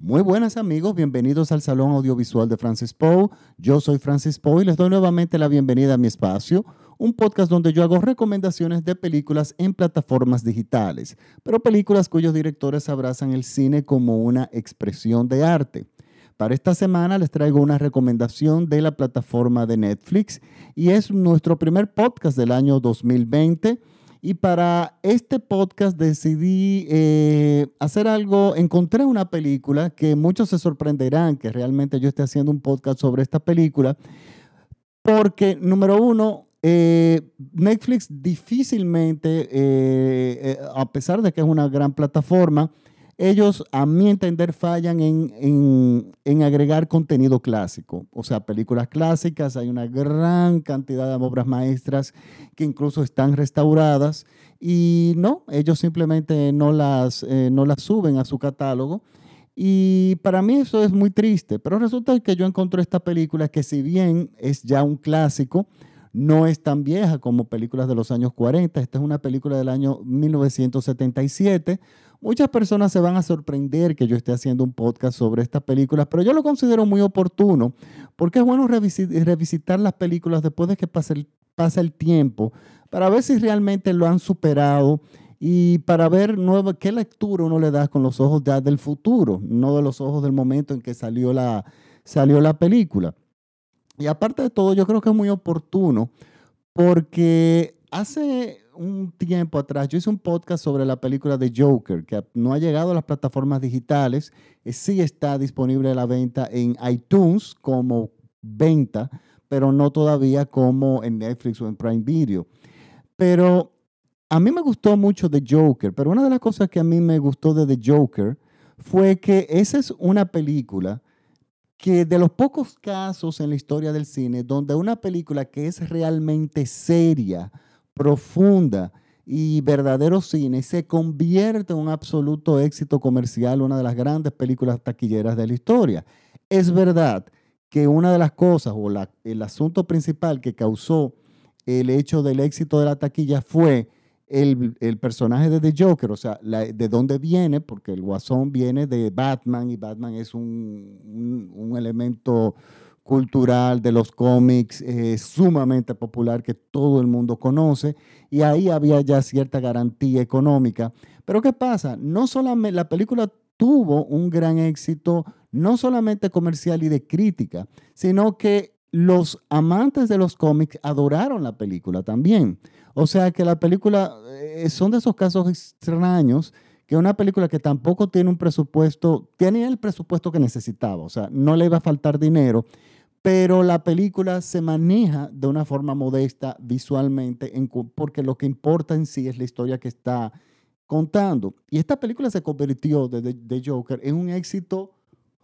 Muy buenas amigos, bienvenidos al Salón Audiovisual de Francis Poe. Yo soy Francis Poe y les doy nuevamente la bienvenida a mi espacio, un podcast donde yo hago recomendaciones de películas en plataformas digitales, pero películas cuyos directores abrazan el cine como una expresión de arte. Para esta semana les traigo una recomendación de la plataforma de Netflix y es nuestro primer podcast del año 2020 y para este podcast decidí eh, hacer algo, encontré una película que muchos se sorprenderán que realmente yo esté haciendo un podcast sobre esta película, porque número uno, eh, Netflix difícilmente, eh, a pesar de que es una gran plataforma, ellos, a mi entender, fallan en, agregar contenido clásico, o sea, películas clásicas, hay una gran cantidad de obras maestras que incluso están restauradas y no, ellos simplemente no las, eh, no las suben a su catálogo. Y para mí eso es muy triste, pero resulta que yo encontré esta película que si bien es ya un clásico, no es tan vieja como películas de los años 40. Esta es una película del año 1977 Muchas personas se van a sorprender que yo esté haciendo un podcast sobre estas películas, pero yo lo considero muy oportuno porque es bueno revisitar las películas después de que pase el, el tiempo para ver si realmente lo han superado y para ver qué lectura uno le da con los ojos ya del futuro, no de los ojos del momento en que salió la, salió la película. Y aparte de todo, yo creo que es muy oportuno porque hace un tiempo atrás, yo hice un podcast sobre la película de Joker, que no ha llegado a las plataformas digitales, eh, sí está disponible a la venta en iTunes como venta, pero no todavía como en Netflix o en Prime Video. Pero a mí me gustó mucho de Joker, pero una de las cosas que a mí me gustó de The Joker fue que esa es una película que de los pocos casos en la historia del cine donde una película que es realmente seria, profunda y verdadero cine se convierte en un absoluto éxito comercial, una de las grandes películas taquilleras de la historia. Es verdad que una de las cosas o el asunto principal que causó el hecho del éxito de la taquilla fue el, personaje de The Joker, o sea, de dónde viene, porque el guasón viene de Batman y Batman es un, un elemento cultural de los cómics eh, sumamente popular que todo el mundo conoce y ahí había ya cierta garantía económica. Pero ¿qué pasa? No solamente la película tuvo un gran éxito, no solamente comercial y de crítica, sino que los amantes de los cómics adoraron la película también. O sea que la película eh, son de esos casos extraños que una película que tampoco tiene un presupuesto, tiene el presupuesto que necesitaba, o sea, no le iba a faltar dinero, pero la película se maneja de una forma modesta visualmente, porque lo que importa en sí es la historia que está contando. Y esta película se convirtió de, de, Joker en un éxito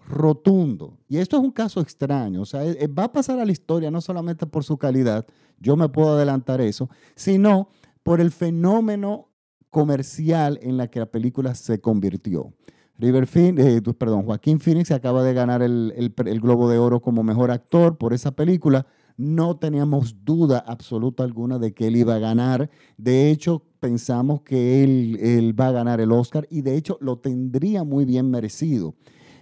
rotundo. Y esto es un caso extraño, o sea, va a pasar a la historia no solamente por su calidad, yo me puedo adelantar eso, sino por el fenómeno comercial en la que la película se convirtió. River eh, perdón, Joaquín Phoenix acaba de ganar el, Globo de Oro como mejor actor por esa película. No teníamos duda absoluta alguna de que él iba a ganar. De hecho, pensamos que él va a ganar el Oscar y de hecho lo tendría muy bien merecido.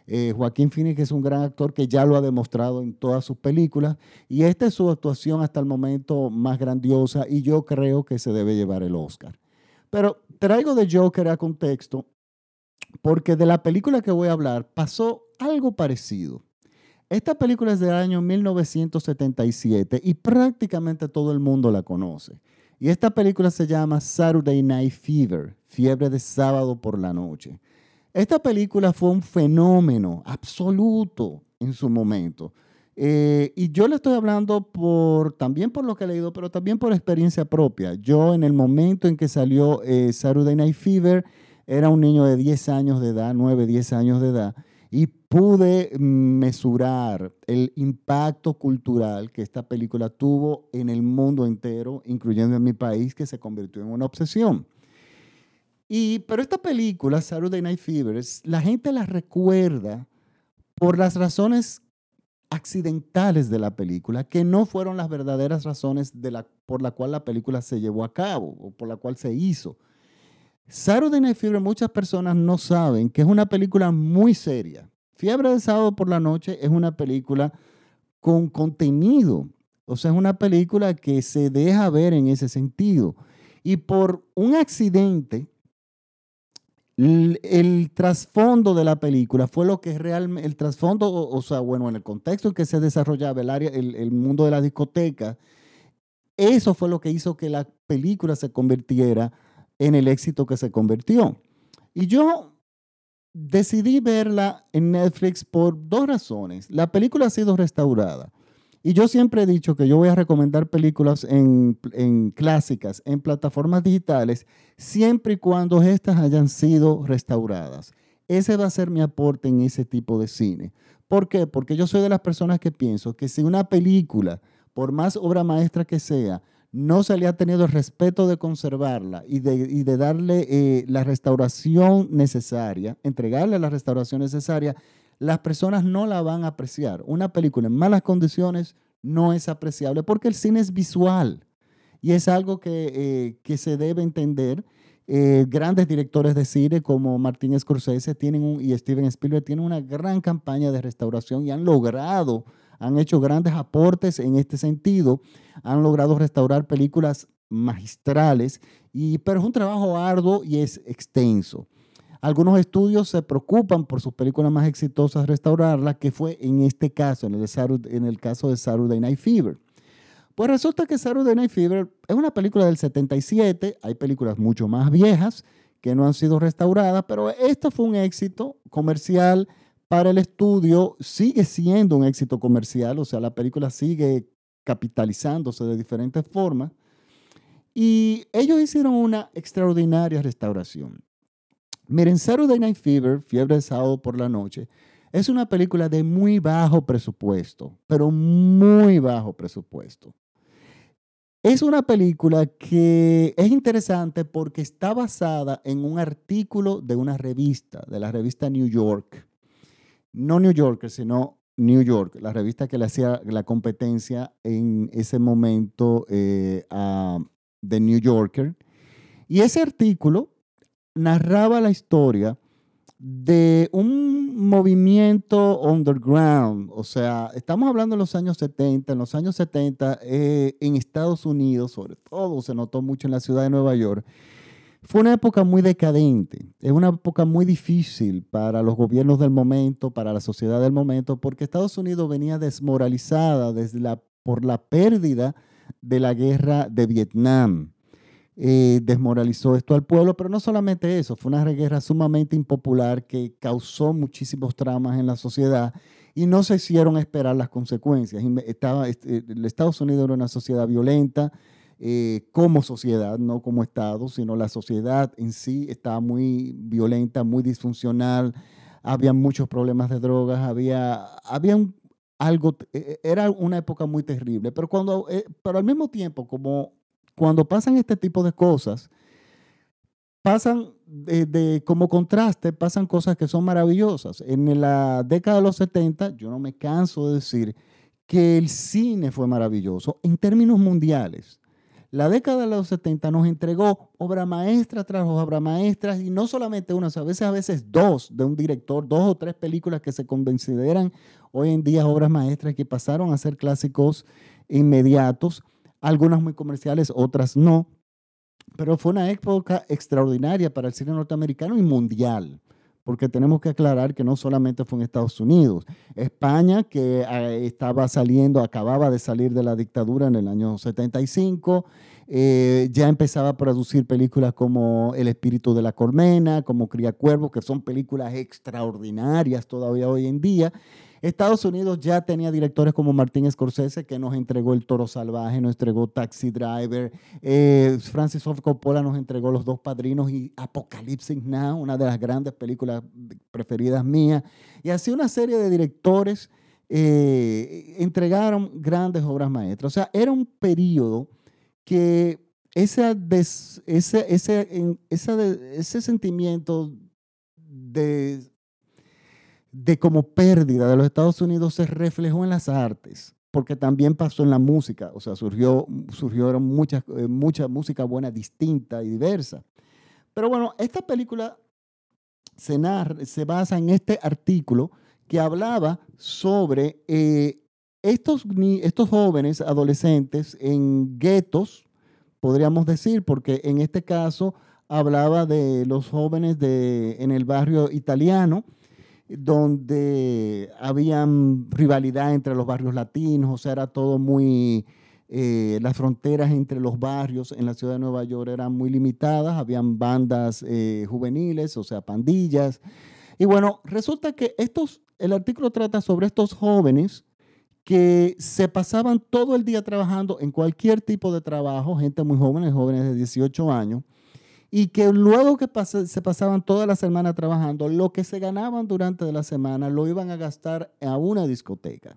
Eh, Joaquín Phoenix es un gran actor que ya lo ha demostrado en todas sus películas y esta es su actuación hasta el momento más grandiosa y yo creo que se debe llevar el Oscar. Pero traigo de Joker a contexto porque de la película que voy a hablar pasó algo parecido. Esta película es del año 1977 y prácticamente todo el mundo la conoce. Y esta película se llama Saturday Night Fever, fiebre de sábado por la noche. Esta película fue un fenómeno absoluto en su momento. Eh, y yo le estoy hablando por, también por lo que he leído, pero también por experiencia propia. Yo en el momento en que salió eh, Saturday Night Fever, era un niño de 10 años de edad, 9, 10 años de edad, y pude mesurar el impacto cultural que esta película tuvo en el mundo entero, incluyendo en mi país, que se convirtió en una obsesión. Y, pero esta película, Saturday Night Fever, la gente la recuerda por las razones accidentales de la película, que no fueron las verdaderas razones de la, por la cual la película se llevó a cabo o por la cual se hizo. Saturday Night Fever muchas personas no saben que es una película muy seria. Fiebre de sábado por la noche es una película con contenido. O sea, es una película que se deja ver en ese sentido. Y por un accidente, el, trasfondo de la película fue lo que realmente, el trasfondo, o, sea, bueno, en el contexto en que se desarrollaba el, área, el, mundo de la discoteca, eso fue lo que hizo que la película se convirtiera en el éxito que se convirtió. Y yo decidí verla en Netflix por dos razones. La película ha sido restaurada. Y yo siempre he dicho que yo voy a recomendar películas en, clásicas, en plataformas digitales, siempre y cuando éstas hayan sido restauradas. Ese va a ser mi aporte en ese tipo de cine. ¿Por qué? Porque yo soy de las personas que pienso que si una película, por más obra maestra que sea, no se le ha tenido el respeto de conservarla y de, darle eh, la restauración necesaria, entregarle la restauración necesaria, las personas no la van a apreciar. Una película en malas condiciones no es apreciable porque el cine es visual y es algo que, eh, se debe entender. Eh, grandes directores de cine como Martín Scorsese tienen y Steven Spielberg tienen una gran campaña de restauración y han logrado, han hecho grandes aportes en este sentido, han logrado restaurar películas magistrales, y, pero es un trabajo arduo y es extenso. Algunos estudios se preocupan por sus películas más exitosas restaurarlas, que fue en este caso, en el, en el caso de Saturday Night Fever. Pues resulta que Saturday Night Fever es una película del 77, hay películas mucho más viejas que no han sido restauradas, pero esta fue un éxito comercial para el estudio, sigue siendo un éxito comercial, o sea, la película sigue capitalizándose de diferentes formas. Y ellos hicieron una extraordinaria restauración. Miren, Saturday Night Fever, Fiebre de Sábado por la Noche, es una película de muy bajo presupuesto, pero muy bajo presupuesto. Es una película que es interesante porque está basada en un artículo de una revista, de la revista New York. No New Yorker, sino New York, la revista que le hacía la competencia en ese momento eh, a The New Yorker. Y ese artículo narraba la historia de un movimiento underground, o sea, estamos hablando de los años 70, en los años 70 eh, en Estados Unidos, sobre todo se notó mucho en la ciudad de Nueva York, fue una época muy decadente, es una época muy difícil para los gobiernos del momento, para la sociedad del momento, porque Estados Unidos venía desmoralizada por la pérdida de la guerra de Vietnam. Eh, desmoralizó esto al pueblo, pero no solamente eso, fue una guerra sumamente impopular que causó muchísimos traumas en la sociedad y no se hicieron esperar las consecuencias. Estaba, este, Estados Unidos era una sociedad violenta eh, como sociedad, no como Estado, sino la sociedad en sí estaba muy violenta, muy disfuncional, había muchos problemas de drogas, había, había algo, e, e, era una época muy terrible, pero, cuando, eh, pero al mismo tiempo, como cuando pasan este tipo de cosas, pasan de, como contraste, pasan cosas que son maravillosas. En la década de los 70, yo no me canso de decir que el cine fue maravilloso en términos mundiales. La década de los 70 nos entregó obra maestra tras obra maestra y no solamente una, a veces a veces dos de un director, dos o tres películas que se consideran hoy en día obras maestras que pasaron a ser clásicos inmediatos algunas muy comerciales, otras no. Pero fue una época extraordinaria para el cine norteamericano y mundial, porque tenemos que aclarar que no solamente fue en Estados Unidos. España, que eh, estaba saliendo, acababa de salir de la dictadura en el año 75, eh, ya empezaba a producir películas como El espíritu de la colmena, como Cría Cuervo, que son películas extraordinarias todavía hoy en día. Estados Unidos ya tenía directores como Martín Scorsese, que nos entregó El Toro Salvaje, nos entregó Taxi Driver, eh, Francis Ford Coppola nos entregó Los Dos Padrinos y Apocalipsis Now, una de las grandes películas preferidas mías. Y así una serie de directores eh, entregaron grandes obras maestras. O sea, era un periodo que ese, ese, ese, ese sentimiento de de como pérdida de los Estados Unidos se reflejó en las artes, porque también pasó en la música, o sea, surgió, muchas, eh, mucha música buena, distinta y diversa. Pero bueno, esta película se, se basa en este artículo que hablaba sobre eh, estos, estos jóvenes adolescentes en guetos, podríamos decir, porque en este caso hablaba de los jóvenes de, en el barrio italiano, donde había rivalidad entre los barrios latinos, o sea, era todo muy, eh, las fronteras entre los barrios en la ciudad de Nueva York eran muy limitadas, habían bandas eh, juveniles, o sea, pandillas. Y bueno, resulta que estos, el artículo trata sobre estos jóvenes que se pasaban todo el día trabajando en cualquier tipo de trabajo, gente muy jóvenes, jóvenes de 18 años, y que luego que se pasaban toda la semana trabajando, lo que se ganaban durante la semana lo iban a gastar a una discoteca.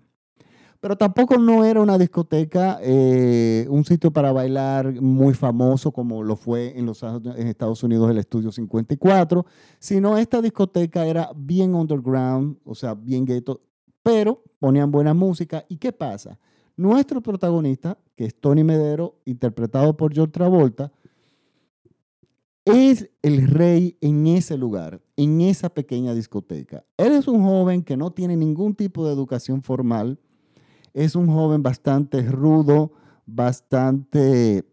Pero tampoco no era una discoteca, eh, un sitio para bailar muy famoso como lo fue en los Estados Unidos el Estudio 54, sino esta discoteca era bien underground, o sea, bien ghetto, pero ponían buena música. ¿Y qué pasa? Nuestro protagonista, que es Tony Medero, interpretado por George Travolta, es el rey en ese lugar, en esa pequeña discoteca. Él es un joven que no tiene ningún tipo de educación formal, es un joven bastante rudo, bastante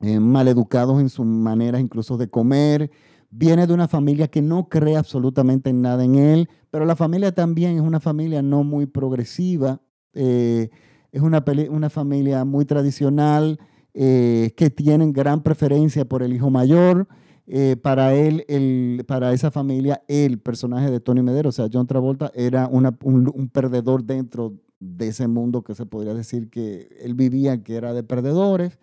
eh, maleducado en su manera incluso de comer, viene de una familia que no cree absolutamente en nada en él, pero la familia también es una familia no muy progresiva, eh, es una, una familia muy tradicional, eh, que tienen gran preferencia por el hijo mayor. Eh, para él, para esa familia, el personaje de Tony Medero, o sea, John Travolta, era un, un, perdedor dentro de ese mundo que se podría decir que él vivía, que era de perdedores.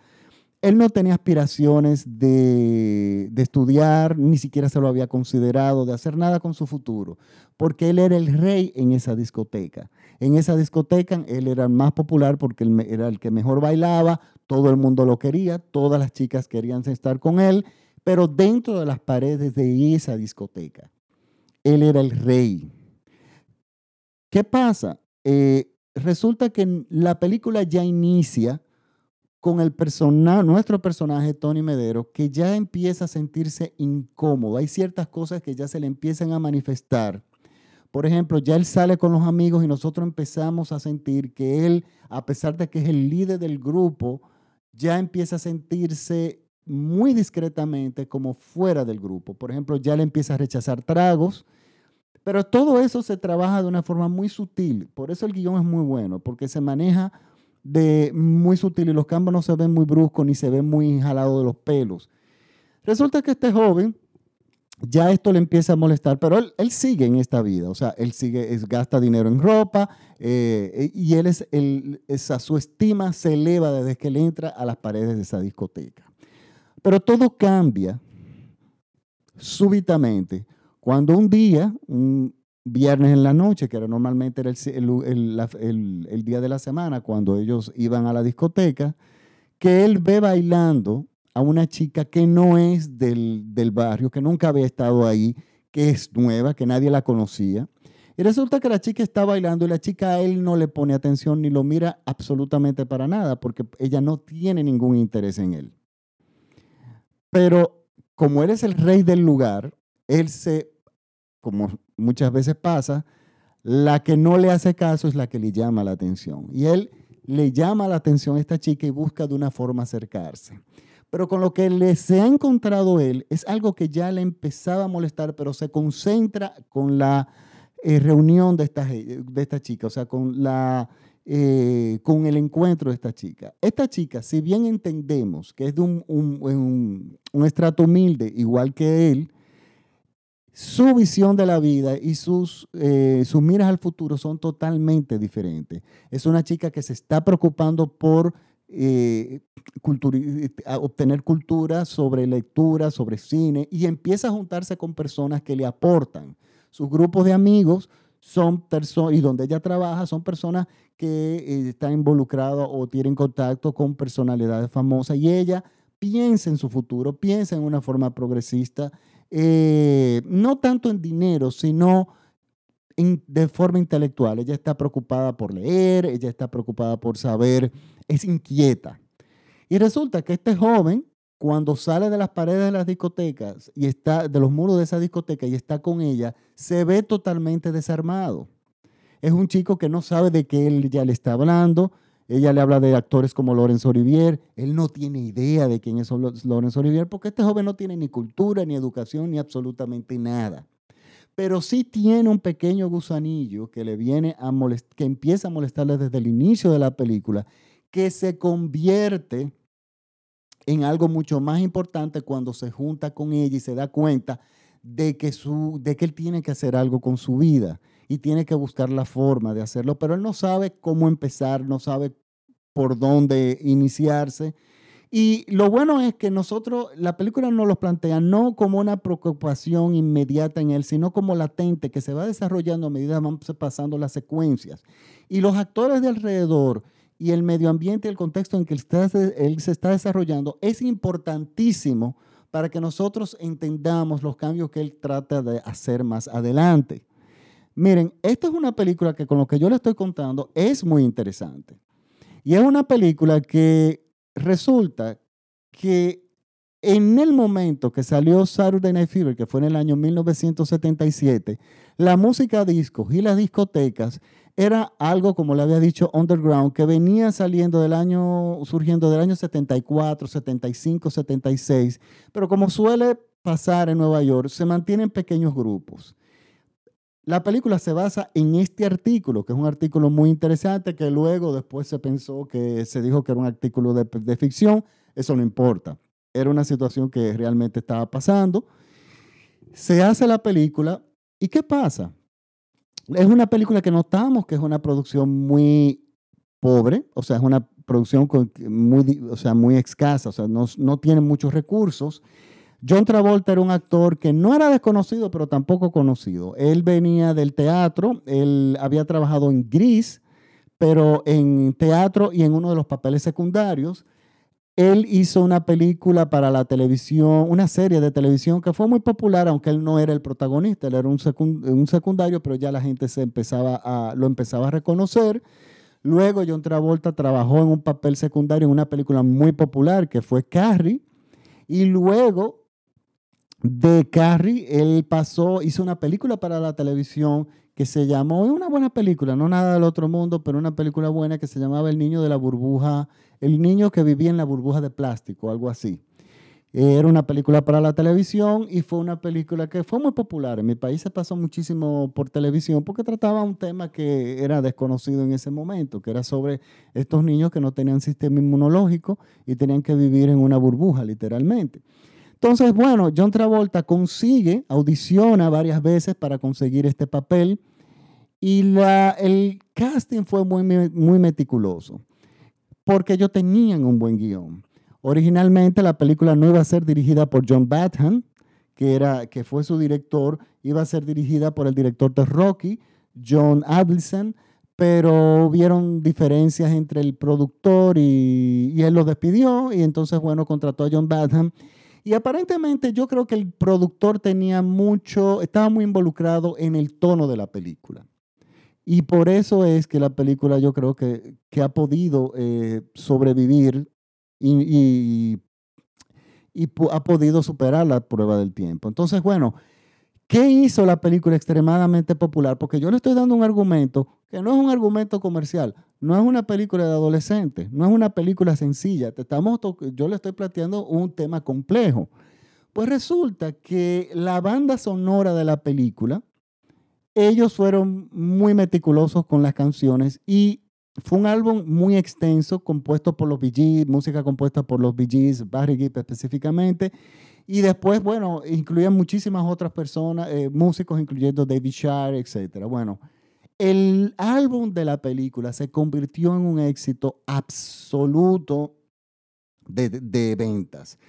Él no tenía aspiraciones de, de, estudiar, ni siquiera se lo había considerado, de hacer nada con su futuro, porque él era el rey en esa discoteca. En esa discoteca él era el más popular porque él era el que mejor bailaba, todo el mundo lo quería, todas las chicas querían estar con él, pero dentro de las paredes de esa discoteca, él era el rey. ¿Qué pasa? Eh, resulta que la película ya inicia con el personaje, nuestro personaje Tony Medero, que ya empieza a sentirse incómodo. Hay ciertas cosas que ya se le empiezan a manifestar. Por ejemplo, ya él sale con los amigos y nosotros empezamos a sentir que él, a pesar de que es el líder del grupo, ya empieza a sentirse muy discretamente como fuera del grupo. Por ejemplo, ya le empieza a rechazar tragos, pero todo eso se trabaja de una forma muy sutil. Por eso el guion es muy bueno, porque se maneja de muy sutil y los cambios no se ven muy bruscos ni se ven muy jalados de los pelos. Resulta que este joven ya esto le empieza a molestar, pero él, sigue en esta vida, o sea, él sigue, es, gasta dinero en ropa eh, y él es, esa, su estima se eleva desde que él entra a las paredes de esa discoteca. Pero todo cambia súbitamente cuando un día, un viernes en la noche, que era normalmente era el día de la semana, cuando ellos iban a la discoteca, que él ve bailando a una chica que no es del, barrio, que nunca había estado ahí, que es nueva, que nadie la conocía. Y resulta que la chica está bailando y la chica a él no le pone atención ni lo mira absolutamente para nada porque ella no tiene ningún interés en él. Pero como él es el rey del lugar, él se, como muchas veces pasa, la que no le hace caso es la que le llama la atención. Y él le llama la atención a esta chica y busca de una forma acercarse. Pero con lo que le se ha encontrado él es algo que ya le empezaba a molestar, pero se concentra con la eh, reunión de esta, de esta chica, o sea, con, la, eh, con el encuentro de esta chica. Esta chica, si bien entendemos que es de un, un, estrato humilde, igual que él, su visión de la vida y sus, eh, sus miras al futuro son totalmente diferentes. Es una chica que se está preocupando por eh, obtener cultura sobre lectura, sobre cine, y empieza a juntarse con personas que le aportan. Sus grupos de amigos son personas, y donde ella trabaja, son personas que eh, están involucradas o tienen contacto con personalidades famosas, y ella piensa en su futuro, piensa en una forma progresista, eh, no tanto en dinero, sino de forma intelectual. Ella está preocupada por leer, ella está preocupada por saber, es inquieta. Y resulta que este joven, cuando sale de las paredes de las discotecas y está de los muros de esa discoteca y está con ella, se ve totalmente desarmado. es un chico que no sabe de qué él ya le está hablando. Ella le habla de actores como Lorenzo Olivier. Él no tiene idea de quién es Lorenzo Olivier porque este joven no tiene ni cultura, ni educación, ni absolutamente nada. Pero sí tiene un pequeño gusanillo que le viene a que empieza a molestarle desde el inicio de la película, que se convierte en algo mucho más importante cuando se junta con ella y se da cuenta de que, su, de que él tiene que hacer algo con su vida y tiene que buscar la forma de hacerlo, pero él no sabe cómo empezar, no sabe por dónde iniciarse. Y lo bueno es que nosotros, la película nos lo plantea no como una preocupación inmediata en él, sino como latente que se va desarrollando a medida que van pasando las secuencias. Y los actores de alrededor y el medio ambiente el contexto en que él se está desarrollando es importantísimo para que nosotros entendamos los cambios que él trata de hacer más adelante. Miren, esta es una película que con lo que yo le estoy contando es muy interesante. Y es una película que resulta que en el momento que salió Saturday Night Fever, que fue en el año 1977, la música disco y las discotecas era algo, como le había dicho, underground, que venía saliendo del año, surgiendo del año 74, 75, 76, pero como suele pasar en Nueva York, se mantienen pequeños grupos. La película se basa en este artículo, que es un artículo muy interesante, que luego después se pensó que se dijo que era un artículo de, ficción. Eso no importa. Era una situación que realmente estaba pasando. Se hace la película y ¿qué pasa? Es una película que notamos que es una producción muy pobre, o sea, es una producción muy, o sea, muy escasa, o sea, no, no tiene muchos recursos. John Travolta era un actor que no era desconocido, pero tampoco conocido. Él venía del teatro, él había trabajado en Gris, pero en teatro y en uno de los papeles secundarios. Él hizo una película para la televisión, una serie de televisión que fue muy popular, aunque él no era el protagonista, él era un, secundario, pero ya la gente se empezaba a, lo empezaba a reconocer. Luego John Travolta trabajó en un papel secundario en una película muy popular que fue Carrie. Y luego de Carrie, él pasó, hizo una película para la televisión que se llamó, una buena película, no nada del otro mundo, pero una película buena que se llamaba El niño de la burbuja, el niño que vivía en la burbuja de plástico, algo así. Era una película para la televisión y fue una película que fue muy popular. En mi país se pasó muchísimo por televisión porque trataba un tema que era desconocido en ese momento, que era sobre estos niños que no tenían sistema inmunológico y tenían que vivir en una burbuja, literalmente. Entonces, bueno, John Travolta consigue, audiciona varias veces para conseguir este papel y el casting fue muy, meticuloso porque ellos tenían un buen guion. Originalmente la película no iba a ser dirigida por John Batham, que, era, que fue su director, iba a ser dirigida por el director de Rocky, John Adelson, pero hubieron diferencias entre el productor y, y él lo despidió y entonces, bueno, contrató a John Batham y aparentemente yo creo que el productor tenía mucho, estaba muy involucrado en el tono de la película. Y por eso es que la película yo creo que, que ha podido eh, sobrevivir y, y, y, ha podido superar la prueba del tiempo. Entonces, bueno, ¿qué hizo la película extremadamente popular? Porque yo le estoy dando un argumento que no es un argumento comercial, no es una película de adolescentes, no es una película sencilla. Te estamos yo le estoy planteando un tema complejo. Pues resulta que la banda sonora de la película, ellos fueron muy meticulosos con las canciones y fue un álbum muy extenso, compuesto por los Bee música compuesta por los Bee Gees, Barry Gibb específicamente. Y después, bueno, incluían muchísimas otras personas, eh, músicos, incluyendo David Shire, etc. Bueno, el álbum de la película se convirtió en un éxito absoluto de, ventas.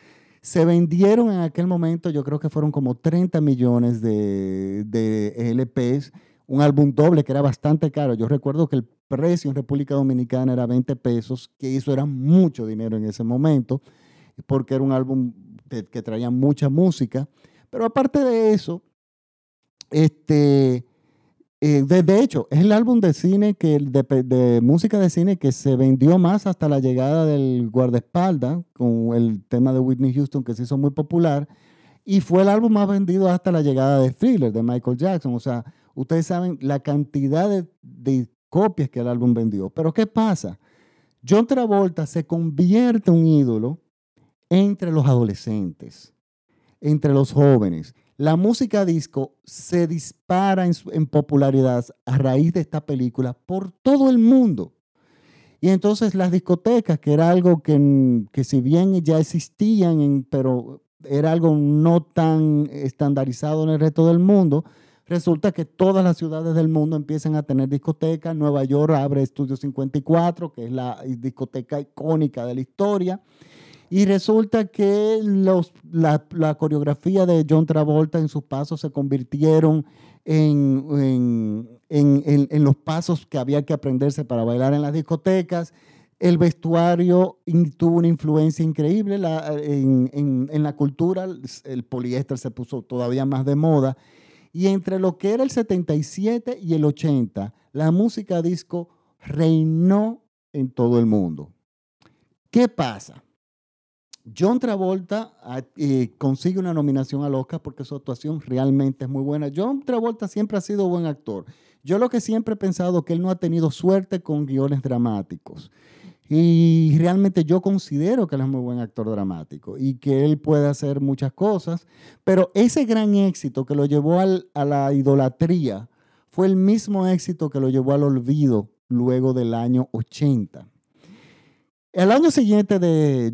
Se vendieron en aquel momento, yo creo que fueron como 30 millones de, de LPs, un álbum doble que era bastante caro. Yo recuerdo que el precio en República Dominicana era 20 pesos, que eso era mucho dinero en ese momento, porque era un álbum que, que traía mucha música. Pero aparte de eso, este, eh, de, hecho, es el álbum de cine que de, música de cine que se vendió más hasta la llegada del guardaespaldas con el tema de Whitney Houston que se hizo muy popular y fue el álbum más vendido hasta la llegada de Thriller de Michael Jackson. O sea, ustedes saben la cantidad de, de copias que el álbum vendió. Pero ¿qué pasa? John Travolta se convierte en un ídolo entre los adolescentes, entre los jóvenes. La música disco se dispara en, popularidad a raíz de esta película por todo el mundo. Y entonces las discotecas, que era algo que, que si bien ya existían, pero era algo no tan estandarizado en el resto del mundo, resulta que todas las ciudades del mundo empiezan a tener discotecas. Nueva York abre Estudio 54, que es la discoteca icónica de la historia. Y resulta que los, la, coreografía de John Travolta en sus pasos se convirtieron en, en, los pasos que había que aprenderse para bailar en las discotecas. El vestuario tuvo una influencia increíble en, en la cultura. El poliéster se puso todavía más de moda. Y entre lo que era el 77 y el 80, la música disco reinó en todo el mundo. ¿Qué pasa? John Travolta ah, consigue una nominación al Oscar porque su actuación realmente es muy buena. John Travolta siempre ha sido buen actor. Yo lo que siempre he pensado que él no ha tenido suerte con guiones dramáticos. Y realmente yo considero que él es muy buen actor dramático y que él puede hacer muchas cosas, pero ese gran éxito que lo llevó a la idolatría fue el mismo éxito que lo llevó al olvido luego del año 80. El año siguiente de,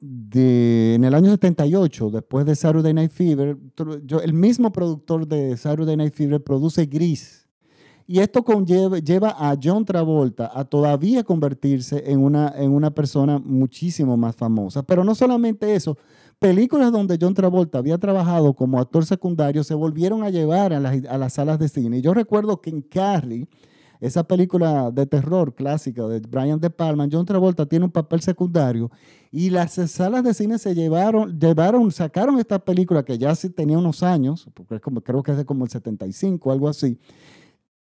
de, en el año 78, después de Saturday Night Fever, el mismo productor de Saturday Night Fever produce Gris y esto conlleva, lleva a John Travolta a todavía convertirse en una, en una persona muchísimo más famosa. Pero no solamente eso, películas donde John Travolta había trabajado como actor secundario se volvieron a llevar a las, a las salas de cine. Yo recuerdo que en Carrie, esa película de terror clásica de Brian De Palma, John Travolta tiene un papel secundario y las salas de cine se llevaron, llevaron, sacaron esta película que ya sí tenía unos años, porque como, creo que es de como el 75, algo así,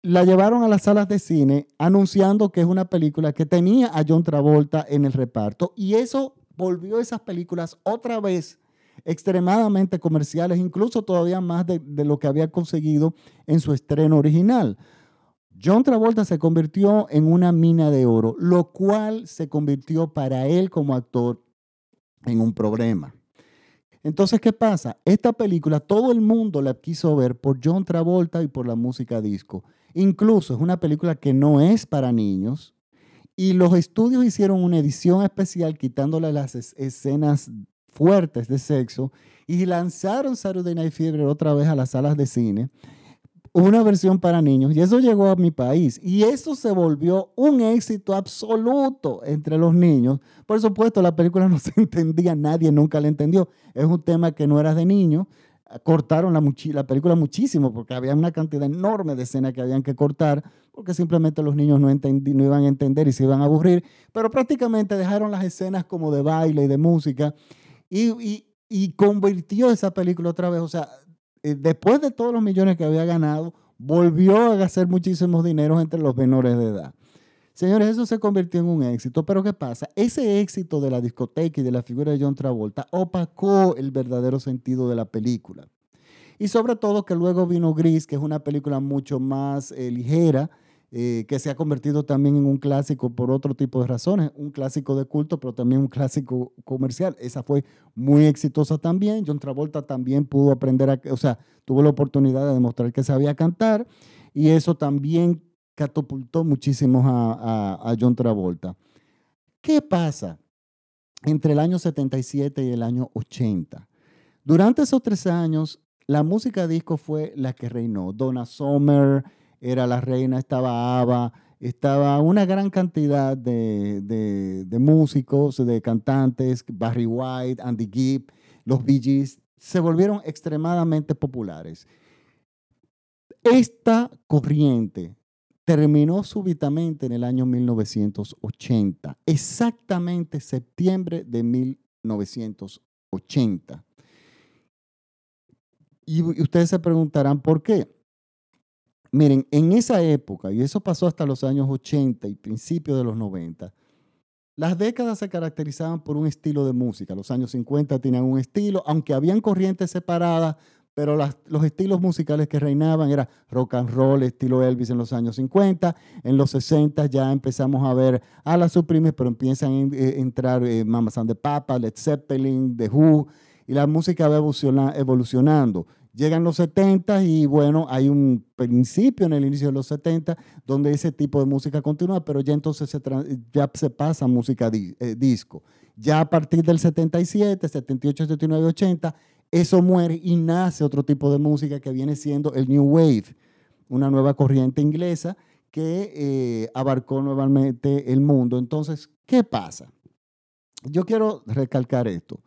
la llevaron a las salas de cine anunciando que es una película que tenía a John Travolta en el reparto y eso volvió esas películas otra vez extremadamente comerciales, incluso todavía más de, de, lo que había conseguido en su estreno original. John Travolta se convirtió en una mina de oro, lo cual se convirtió para él como actor en un problema. Entonces, ¿qué pasa? Esta película todo el mundo la quiso ver por John Travolta y por la música disco. Incluso es una película que no es para niños y los estudios hicieron una edición especial quitándole las escenas fuertes de sexo y lanzaron Saturday Night Fever otra vez a las salas de cine, una versión para niños y eso llegó a mi país y eso se volvió un éxito absoluto entre los niños. Por supuesto, la película no se entendía, nadie nunca la entendió. Es un tema que no era de niños, cortaron la, la, película muchísimo porque había una cantidad enorme de escenas que habían que cortar porque simplemente los niños no, no iban a entender y se iban a aburrir, pero prácticamente dejaron las escenas como de baile y de música y, y, convirtió esa película otra vez, o sea, después de todos los millones que había ganado, volvió a hacer muchísimos dineros entre los menores de edad. Señores, eso se convirtió en un éxito, pero ¿qué pasa? Ese éxito de la discoteca y de la figura de John Travolta opacó el verdadero sentido de la película. Y sobre todo que luego vino Gris, que es una película mucho más eh, ligera, eh, que se ha convertido también en un clásico por otro tipo de razones, un clásico de culto, pero también un clásico comercial. Esa fue muy exitosa también. John Travolta también pudo aprender, a, o sea, tuvo la oportunidad de demostrar que sabía cantar y eso también catapultó muchísimo a, John Travolta. ¿Qué pasa entre el año 77 y el año 80? Durante esos tres años, la música disco fue la que reinó. Donna Summer era la reina, estaba Ava, estaba una gran cantidad de, de, músicos, de cantantes, Barry White, Andy Gibb, los Bee Gees, se volvieron extremadamente populares. Esta corriente terminó súbitamente en el año 1980, exactamente septiembre de 1980. Y ustedes se preguntarán por qué. Miren, en esa época, y eso pasó hasta los años 80 y principios de los 90, las décadas se caracterizaban por un estilo de música. Los años 50 tenían un estilo, aunque habían corrientes separadas, pero los estilos musicales que reinaban era rock and roll, estilo Elvis en los años 50, en los 60 ya empezamos a ver a las Supremes, pero empiezan a eh, entrar eh, Mamas and the Papa, Led Zeppelin, The Who, y la música va evolucionando. Llegan los 70 y bueno, hay un principio en el inicio de los 70 donde ese tipo de música continúa, pero ya entonces se, ya se pasa música eh, disco. Ya a partir del 77, 78, 79, 80, eso muere y nace otro tipo de música que viene siendo el New Wave, una nueva corriente inglesa que eh, abarcó nuevamente el mundo. Entonces, ¿qué pasa? Yo quiero recalcar esto.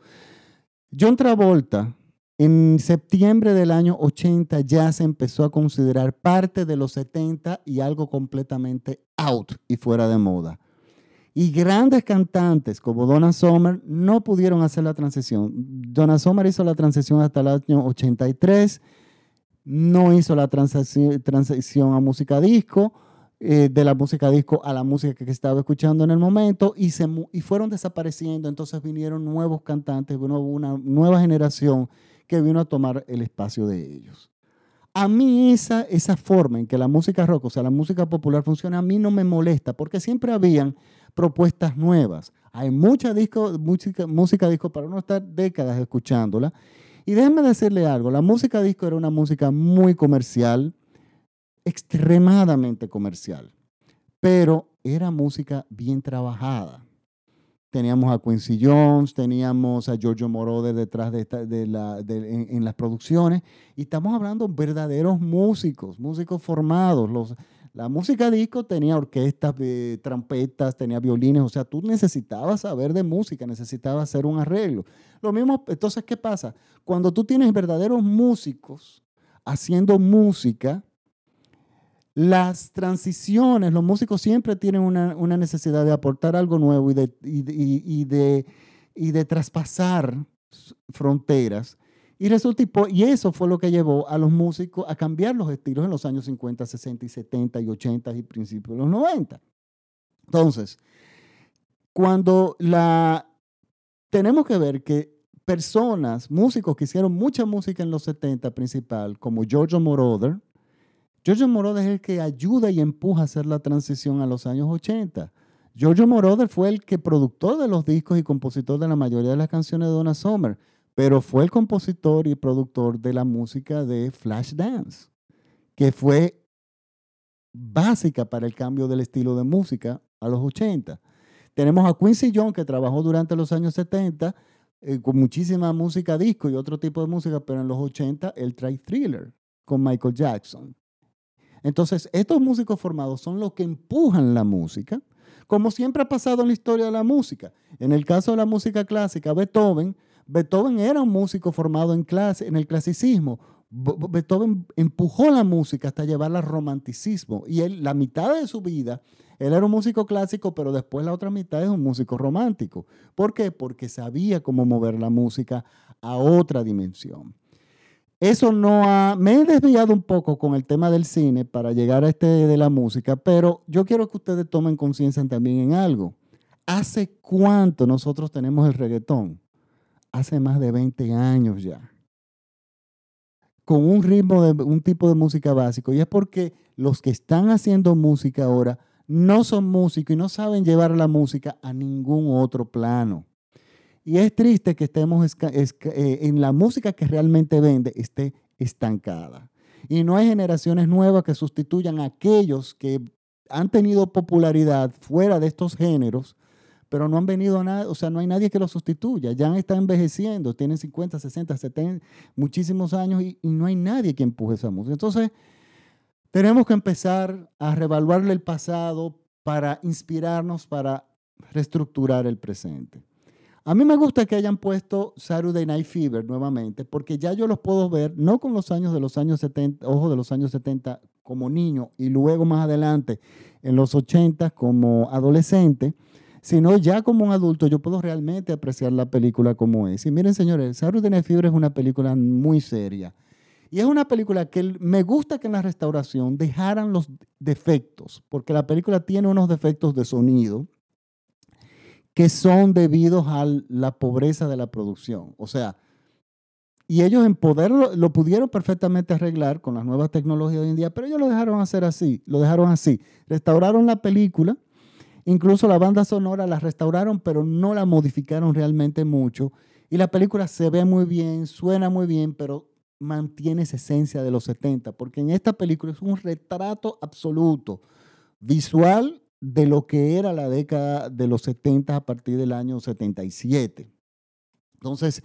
John Travolta, en septiembre del año 80 ya se empezó a considerar parte de los 70 y algo completamente out y fuera de moda. Y grandes cantantes como Donna Summer no pudieron hacer la transición. Donna Summer hizo la transición hasta el año 83, no hizo la transición a música disco, eh, de la música disco a la música que estaba escuchando en el momento y, se, y fueron desapareciendo. Entonces vinieron nuevos cantantes, vino una nueva generación que vino a tomar el espacio de ellos. A mí esa, esa forma en que la música rock, o sea, la música popular funciona, a mí no me molesta, porque siempre habían propuestas nuevas. Hay mucha disco, música, música disco para no estar décadas escuchándola. Y déjenme decirle algo, la música disco era una música muy comercial, extremadamente comercial, pero era música bien trabajada. Teníamos a Quincy Jones, teníamos a Giorgio Moroder detrás de, la, en, las producciones, y estamos hablando de verdaderos músicos, músicos formados. Los, la música disco tenía orquestas, de trompetas, tenía violines, o sea, tú necesitabas saber de música, necesitabas hacer un arreglo. Lo mismo, entonces, ¿qué pasa? Cuando tú tienes verdaderos músicos haciendo música, las transiciones, los músicos siempre tienen una, necesidad de aportar algo nuevo y de, y, de, y de traspasar fronteras. Y, resulta, y eso fue lo que llevó a los músicos a cambiar los estilos en los años 50, 60 y 70 y 80 y principios de los 90. Entonces, cuando la... Tenemos que ver que personas, músicos que hicieron mucha música en los 70 principal, como Giorgio Moroder, Giorgio Moroder es el que ayuda y empuja a hacer la transición a los años 80. Giorgio Moroder fue el que productor de los discos y compositor de la mayoría de las canciones de Donna Summer pero fue el compositor y productor de la música de Flashdance, que fue básica para el cambio del estilo de música a los 80. Tenemos a Quincy Jones, que trabajó durante los años 70 eh, con muchísima música disco y otro tipo de música, pero en los 80 él trae thriller con Michael Jackson. Entonces, estos músicos formados son los que empujan la música, como siempre ha pasado en la historia de la música. En el caso de la música clásica, Beethoven Beethoven era un músico formado en, clase, en el clasicismo. Beethoven empujó la música hasta llevarla al romanticismo. Y él, la mitad de su vida, él era un músico clásico, pero después la otra mitad es un músico romántico. ¿Por qué? Porque sabía cómo mover la música a otra dimensión. Eso no ha... Me he desviado un poco con el tema del cine para llegar a este de la música, pero yo quiero que ustedes tomen conciencia también en algo. ¿Hace cuánto nosotros tenemos el reggaetón? hace más de 20 años ya, con un ritmo de un tipo de música básico. Y es porque los que están haciendo música ahora no son músicos y no saben llevar la música a ningún otro plano. Y es triste que estemos eh, en la música que realmente vende esté estancada. Y no hay generaciones nuevas que sustituyan a aquellos que han tenido popularidad fuera de estos géneros pero no han venido nada, o sea, no hay nadie que lo sustituya. Ya están envejeciendo, tienen 50, 60, 70, muchísimos años y, no hay nadie que empuje esa música. Entonces, tenemos que empezar a revaluarle el pasado para inspirarnos, para reestructurar el presente. A mí me gusta que hayan puesto Saturday Night Fever nuevamente, porque ya yo los puedo ver, no con los años de los años 70, ojo, de los años 70 como niño y luego más adelante en los 80 como adolescente, sino ya como un adulto yo puedo realmente apreciar la película como es. Y miren, señores, Saturday Night Fever es una película muy seria. Y es una película que me gusta que en la restauración dejaran los defectos, porque la película tiene unos defectos de sonido que son debidos a la pobreza de la producción. O sea, Y ellos en poder lo, pudieron perfectamente arreglar con las nuevas tecnologías de hoy en día, pero ellos lo dejaron hacer así, lo dejaron así. Restauraron la película, incluso la banda sonora la restauraron, pero no la modificaron realmente mucho. Y la película se ve muy bien, suena muy bien, pero mantiene esa esencia de los 70, porque en esta película es un retrato absoluto, visual de lo que era la década de los 70 a partir del año 77. Entonces,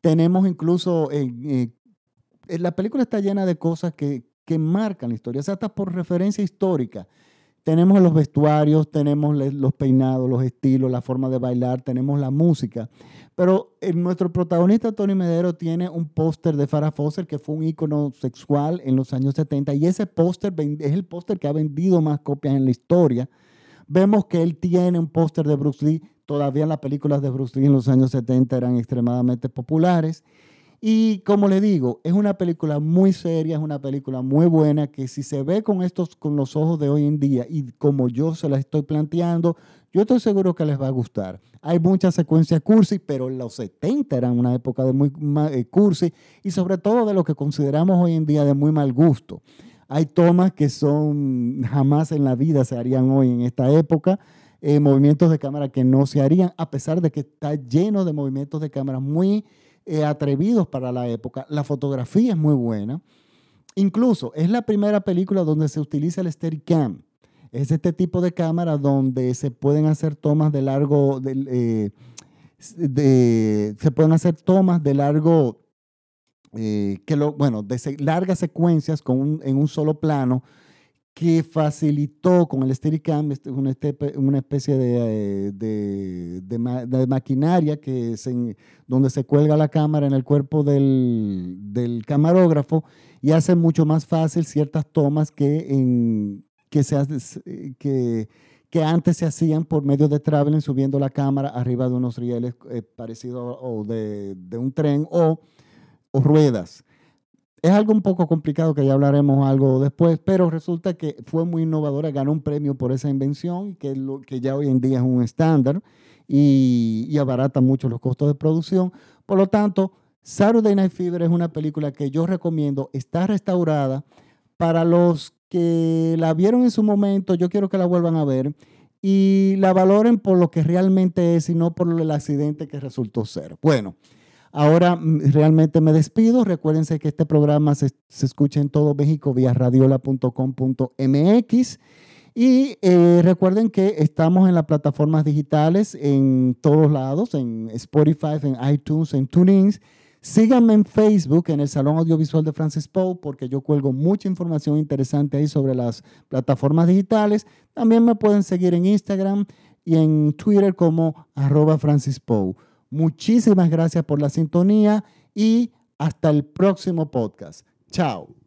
tenemos incluso, eh, eh, la película está llena de cosas que, que marcan la historia, o sea, hasta por referencia histórica. Tenemos los vestuarios, tenemos los peinados, los estilos, la forma de bailar, tenemos la música. Pero eh, nuestro protagonista, Tony Medero, tiene un póster de Farah Fawcett que fue un ícono sexual en los años 70 y ese póster es el póster que ha vendido más copias en la historia. Vemos que él tiene un póster de Bruce Lee Todavía las películas de Bruce Lee en los años 70 eran extremadamente populares. Y como le digo, es una película muy seria, es una película muy buena que si se ve con estos con los ojos de hoy en día y como yo se la estoy planteando, yo estoy seguro que les va a gustar. Hay muchas secuencias cursi, pero los 70 eran una época de muy eh, cursi y sobre todo de lo que consideramos hoy en día de muy mal gusto. Hay tomas que son jamás en la vida se harían hoy en esta época eh, movimientos de cámara que no se harían, a pesar de que está lleno de movimientos de cámara muy eh, atrevidos para la época. La fotografía es muy buena. Incluso es la primera película donde se utiliza el Steadicam. Es este tipo de cámara donde se pueden hacer tomas de largo, eh, se pueden hacer tomas de largo, que lo, bueno, de largas secuencias con en un solo plano que facilitó con el Steadicam una, una especie de, de, maquinaria que donde se cuelga la cámara en el cuerpo del, camarógrafo y hace mucho más fácil ciertas tomas que, en, que, se que, que antes se hacían por medio de traveling subiendo la cámara arriba de unos rieles eh, parecidos o de, un tren o, o ruedas. Es algo un poco complicado que ya hablaremos algo después, pero resulta que fue muy innovadora, ganó un premio por esa invención, que, lo, que ya hoy en día es un estándar y, abarata mucho los costos de producción. Por lo tanto, Saturday Night Fever es una película que yo recomiendo, está restaurada. Para los que la vieron en su momento, yo quiero que la vuelvan a ver y la valoren por lo que realmente es y no por el accidente que resultó ser. Bueno. Ahora mm, realmente me despido. Recuérdense que este programa se, escucha en todo México vía radiola.com.mx. Y eh, recuerden que estamos en las plataformas digitales en todos lados, en Spotify, en iTunes, en TuneIn. Síganme en Facebook, en el Salón Audiovisual de Francis Poe, porque yo cuelgo mucha información interesante ahí sobre las plataformas digitales. También me pueden seguir en Instagram y en Twitter como arroba Francis Poe. Muchísimas gracias por la sintonía y hasta el próximo podcast. Chao.